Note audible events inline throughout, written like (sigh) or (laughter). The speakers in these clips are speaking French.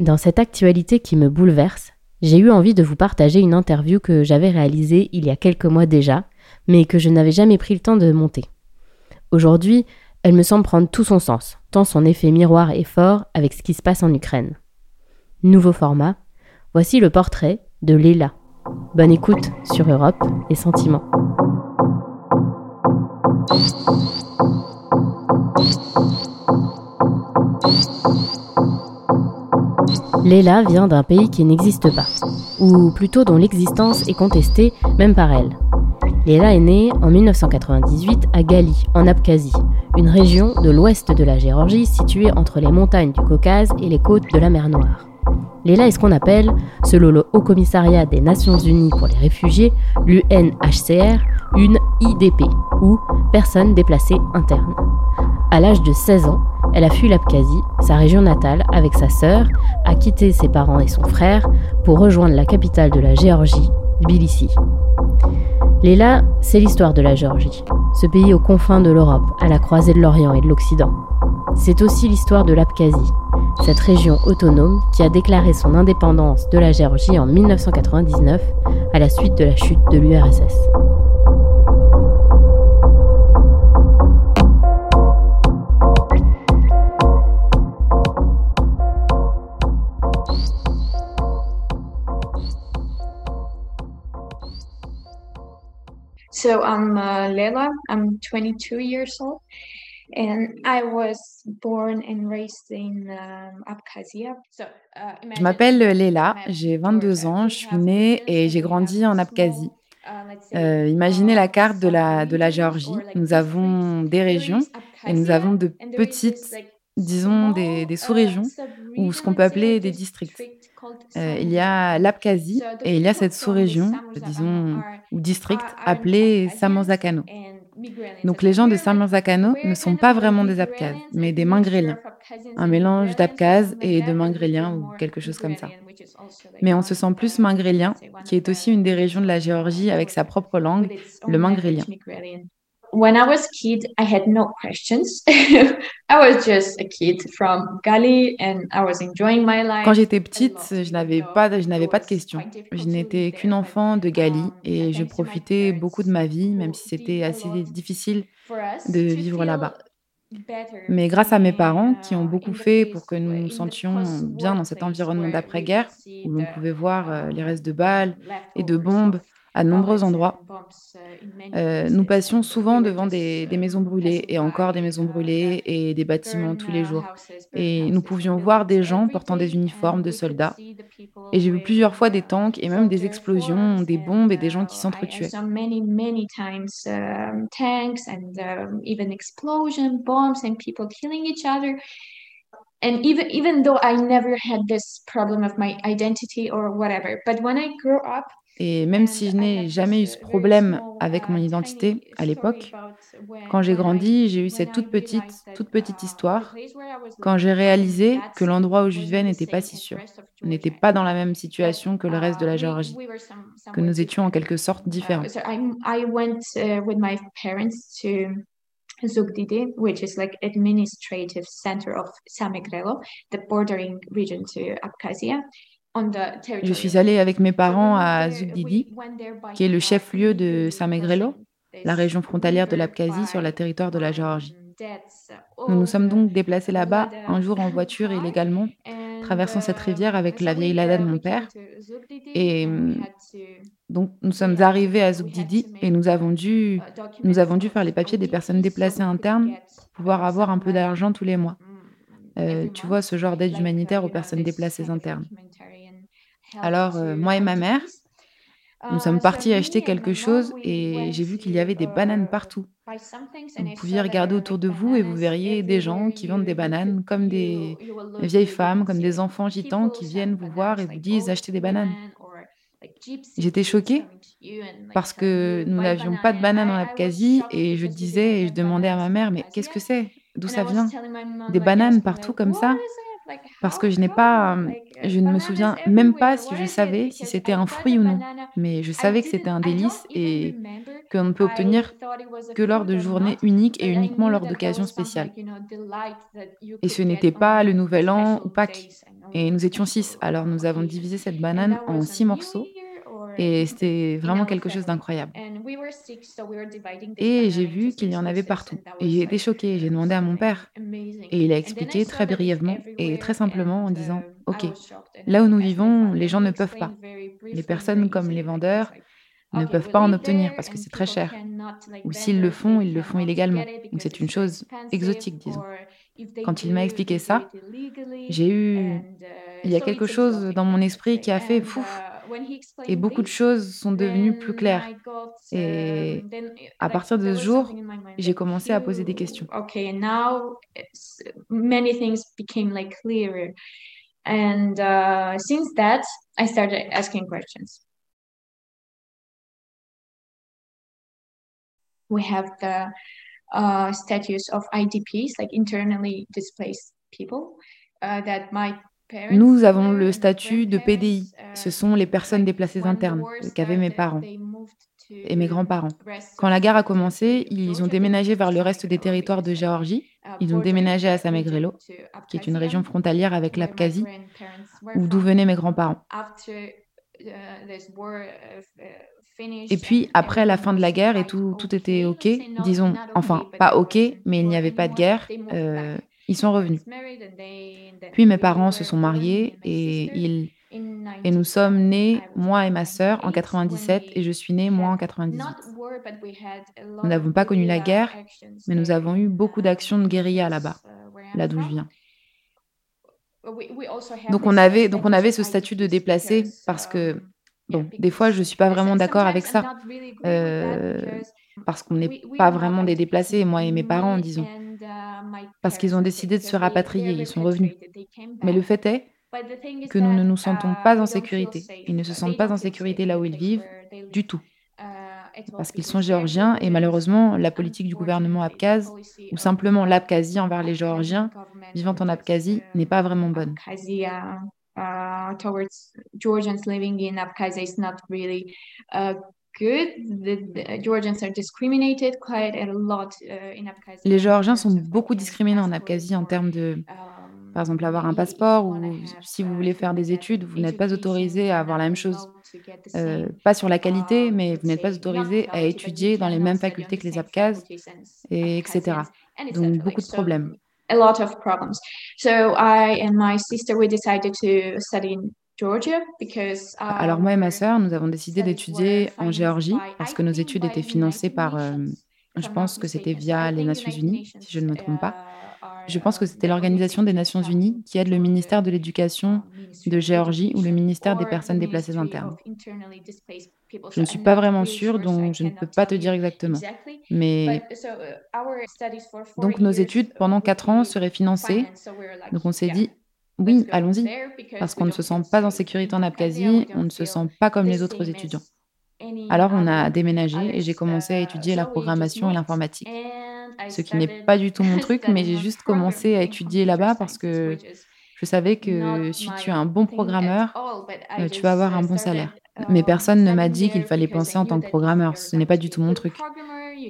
Dans cette actualité qui me bouleverse, j'ai eu envie de vous partager une interview que j'avais réalisée il y a quelques mois déjà, mais que je n'avais jamais pris le temps de monter. Aujourd'hui, elle me semble prendre tout son sens, tant son effet miroir est fort avec ce qui se passe en Ukraine. Nouveau format, voici le portrait de Léla. Bonne écoute sur Europe et Sentiments. Léla vient d'un pays qui n'existe pas, ou plutôt dont l'existence est contestée même par elle. Léla est née en 1998 à Gali, en Abkhazie, une région de l'ouest de la Géorgie située entre les montagnes du Caucase et les côtes de la mer Noire. Léla est ce qu'on appelle, selon le Haut Commissariat des Nations Unies pour les réfugiés, l'UNHCR, une IDP, ou personne déplacée interne. À l'âge de 16 ans, elle a fui l'Abkhazie, sa région natale, avec sa sœur, a quitté ses parents et son frère pour rejoindre la capitale de la Géorgie, Tbilissi. Léla, c'est l'histoire de la Géorgie, ce pays aux confins de l'Europe, à la croisée de l'Orient et de l'Occident. C'est aussi l'histoire de l'Abkhazie, cette région autonome qui a déclaré son indépendance de la Géorgie en 1999 à la suite de la chute de l'URSS. So I'm uh, Leila. I'm 22 years old, and I was born and raised in um, Abkhazia. So, uh, Je m'appelle Leila, j'ai 22 ans, je suis née et j'ai grandi en Abkhazie. uh, Euh, imaginez la carte de la, de la Géorgie. Nous avons des régions et nous avons de petites, disons, des, des sous-régions ou ce qu'on peut appeler des districts. Euh, il y a l'Abkhazie et il y a cette sous-région, disons, ou district appelé Samorzakano. Donc les gens de Samorzakano ne sont pas vraiment des Abkhazes, mais des Mingréliens. Un mélange d'Abkhazes et de Mingréliens ou quelque chose comme ça. Mais on se sent plus Mingrélien, qui est aussi une des régions de la Géorgie avec sa propre langue, le Mingrélien. When I was kid, I had no questions. (laughs) I was just a kid from Gali and I was enjoying my life. Quand j'étais petite, je n'avais pas, de- je n'avais pas de questions. Je n'étais qu'une enfant de Gali et je profitais beaucoup de ma vie, même si c'était assez difficile de vivre là-bas. Mais grâce à mes parents, qui ont beaucoup fait pour que nous nous sentions bien dans cet environnement d'après-guerre, où l'on pouvait voir euh, les restes de balles et de bombes à de nombreux endroits, euh, nous passions souvent devant des, des maisons brûlées et encore des maisons brûlées et des bâtiments tous les jours. Et nous pouvions voir des gens portant des uniformes de soldats. Et j'ai vu plusieurs fois des tanks et même des explosions, des bombes et des gens qui s'entretuaient. And even explosion, bombs, and people killing each other. And even even though I never had this problem of my identity or whatever, but when I grew up, Et même si je n'ai jamais eu ce problème avec mon identité à l'époque, quand j'ai grandi, j'ai eu cette toute petite, toute petite histoire quand j'ai réalisé que l'endroit où je vivais n'était pas si sûr, n'était pas dans la même situation que le reste de la Géorgie, que nous étions en quelque sorte différents. Zugdidi, which is like administrative center of Samegrelo, the bordering region to Abkhazia. On the Je territory suis allée avec mes parents à Zugdidi, qui est le chef-lieu de Samegrelo, la région frontalière de l'Abkhazie sur le territoire de la Géorgie. um, Nous nous sommes donc déplacés là-bas un jour en voiture illégalement, traversant cette rivière avec la vieille Lada de mon père. Et to donc nous sommes arrivés à Zugdidi et nous avons dû, nous avons dû faire les papiers des personnes so déplacées internes pour pouvoir avoir un peu d'argent tous les mois. mm, Euh, tu vois, ce genre d'aide humanitaire aux personnes déplacées internes. Alors, euh, moi et ma mère, nous sommes so partis acheter quelque chose et j'ai vu qu'il y avait des bananes partout. Vous pouviez regarder autour de vous et vous verriez des gens qui vendent des bananes comme des, vieilles femmes, comme des enfants gitans qui people viennent vous voir et vous disent old acheter des bananes. J'étais choquée parce que nous n'avions pas de bananes en Abkhazie et je disais et je demandais à ma mère, mais qu'est-ce que c'est? D'où ça vient? Des bananes partout comme ça. Parce que je n'ai pas, Like uh, je ne me souviens même pas si je savais si c'était un fruit ou non. Mais je savais que c'était un délice et remember qu'on ne peut obtenir que lors de journées uniques et uniquement lors d'occasions spéciales. Et ce n'était pas le Nouvel An ou Pâques. Et nous étions six, alors nous avons divisé cette banane en six morceaux et c'était vraiment quelque chose d'incroyable. Et j'ai vu qu'il y en avait partout. Et j'ai été choquée. J'ai demandé à mon père. Et il a expliqué très brièvement et très simplement en disant, OK, là où nous vivons, les gens ne peuvent pas. Les personnes comme les vendeurs ne peuvent pas en obtenir parce que c'est très cher. Ou s'ils le font, ils le font illégalement. Donc c'est une chose exotique, disons. Quand il m'a expliqué ça, j'ai eu... Il y a quelque chose dans mon esprit qui a fait... Fou, et beaucoup de choses sont devenues plus claires. Et uh, à partir de ce jour, j'ai commencé à poser des questions. Okay, now many things became like clearer. And uh, since that, I started asking questions. We have the uh, status of IDPs, like internally displaced people, uh, that might Nous avons le statut de PDI. Ce sont les personnes déplacées internes qu'avaient mes parents et mes grands-parents. Quand la guerre a commencé, ils ont déménagé vers le reste des territoires de Géorgie. Ils ont déménagé à Samegrelo, qui est une région frontalière avec l'Abkhazie, où d'où venaient mes grands-parents. Et puis, après la fin de la guerre et tout, tout était OK, disons, enfin, pas OK, mais il n'y avait pas de guerre. Euh, ils sont revenus. Puis mes parents se sont mariés et, ils, et nous sommes nés, moi et ma sœur, en 97 et je suis née, moi, en 98. Nous n'avons pas connu la guerre, mais nous avons eu beaucoup d'actions de guérilla là-bas, là d'où je viens. Donc on, avait, donc on avait ce statut de déplacé parce que, bon, des fois, je ne suis pas vraiment d'accord avec ça. Euh, parce qu'on n'est pas vraiment des déplacés, moi et mes parents, disons parce qu'ils ont décidé de se rapatrier, ils sont revenus. Mais le fait est que nous ne nous sentons pas en sécurité. Ils ne se sentent pas en sécurité là où ils vivent, du tout. Parce qu'ils sont géorgiens et malheureusement, la politique du gouvernement abkhaze, ou simplement l'Abkhazie envers les Géorgiens vivant en Abkhazie, n'est pas vraiment bonne. Les Géorgiens sont beaucoup discriminés en Abkhazie en termes de, um, par exemple, avoir un passeport ou si vous voulez faire des études, vous n'êtes pas autorisé à avoir la même chose. Euh, pas sur la qualité, mais vous n'êtes pas autorisé à étudier dans les mêmes facultés que les Abkhazes, et etc. Donc beaucoup de problèmes. A lot of problems. So I and my sister we decided to study alors moi et ma sœur, nous avons décidé d'étudier en Géorgie parce que nos études étaient financées par, euh, je pense que c'était via les Nations Unies, si je ne me trompe pas. Je pense que c'était l'Organisation des Nations Unies qui aide le ministère de l'Éducation de Géorgie ou le ministère des Personnes déplacées internes. Je ne suis pas vraiment sûre, donc je ne peux pas te dire exactement. Mais donc nos études pendant quatre ans seraient financées. Donc on s'est dit, oui, allons-y, parce qu'on ne se sent pas en sécurité en Abkhazie, on ne se sent pas comme les autres étudiants. Alors on a déménagé et j'ai commencé à étudier la programmation et l'informatique, ce qui n'est pas du tout mon truc, (laughs) mais j'ai juste commencé à étudier là-bas parce que je savais que si tu es un bon programmeur, euh, tu vas avoir un bon salaire. Mais personne ne m'a dit qu'il fallait penser en tant que programmeur, ce n'est pas du tout mon truc.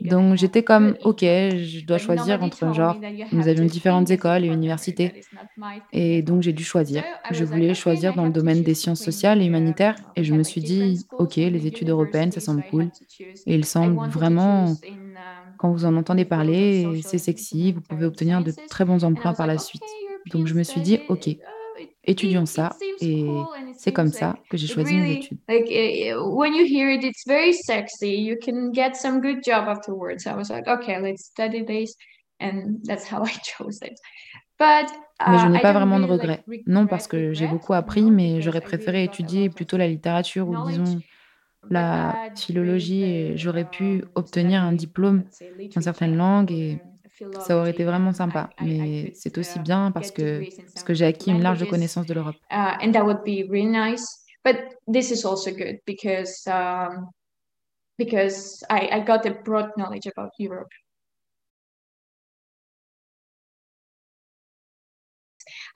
Donc j'étais comme, ok, je dois choisir entre genre, nous avions différentes écoles et universités. Et donc j'ai dû choisir. Je voulais choisir dans le domaine des sciences sociales et humanitaires. Et je me suis dit, ok, les études européennes, ça semble cool. Et il semble vraiment, quand vous en entendez parler, c'est sexy, vous pouvez obtenir de très bons emplois par la suite. Donc je me suis dit, ok, étudions ça. Et c'est comme ça que j'ai choisi mes études. Like when you hear it, it's very sexy. You can get some good job afterwards. I was like, okay, let's study this, and that's how (laughs) I chose it. But mais je uh, n'ai pas vraiment de regrets. Non, parce que j'ai beaucoup appris, mais j'aurais préféré étudier plutôt la littérature ou disons la philologie et j'aurais pu obtenir un diplôme dans certaines langues et ça aurait été vraiment sympa, mais c'est aussi bien parce que, parce que j'ai acquis une large connaissance de l'Europe. And that would be really nice. But this is also good because, um, because I, I got a broad knowledge about Europe.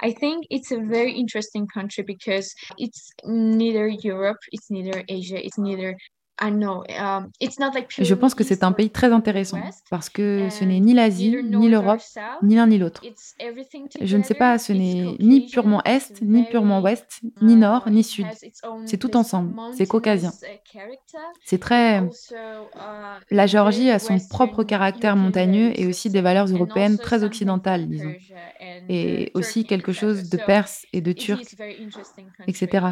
I think it's a very interesting country because it's neither Europe, it's neither Asia, it's neither je pense que c'est un pays très intéressant parce que ce n'est ni l'Asie, ni l'Europe, ni l'un ni l'autre. Je ne sais pas, ce n'est ni purement Est, ni purement Ouest, ni uh, Nord, ni Sud. C'est tout ensemble, c'est caucasien. Uh, c'est très... Uh, La Géorgie a son propre caractère montagneux et aussi des valeurs européennes très occidentales, disons. Et aussi quelque chose de perse et de turc, etc.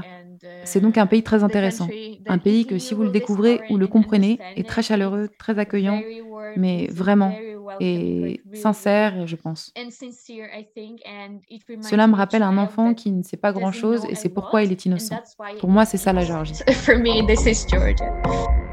C'est donc un pays très intéressant. Un pays que si vous le découvrez, ou le comprenez, est très chaleureux, très accueillant, mais vraiment, et sincère, je pense. Cela me rappelle un enfant qui ne sait pas grand-chose et c'est pourquoi il est innocent. Pour moi, c'est ça la Géorgie. (laughs)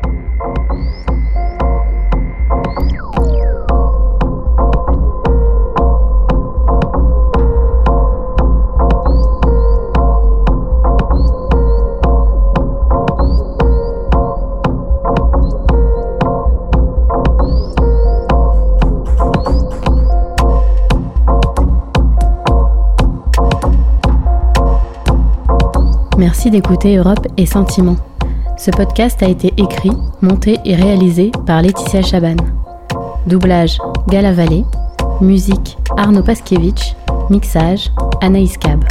D'écouter Europe et Sentiments. Ce podcast a été écrit, monté et réalisé par Laetitia Chaban. Doublage Gala Vallée. Musique Arnaud Paskiewicz. Mixage Anaïs Cab.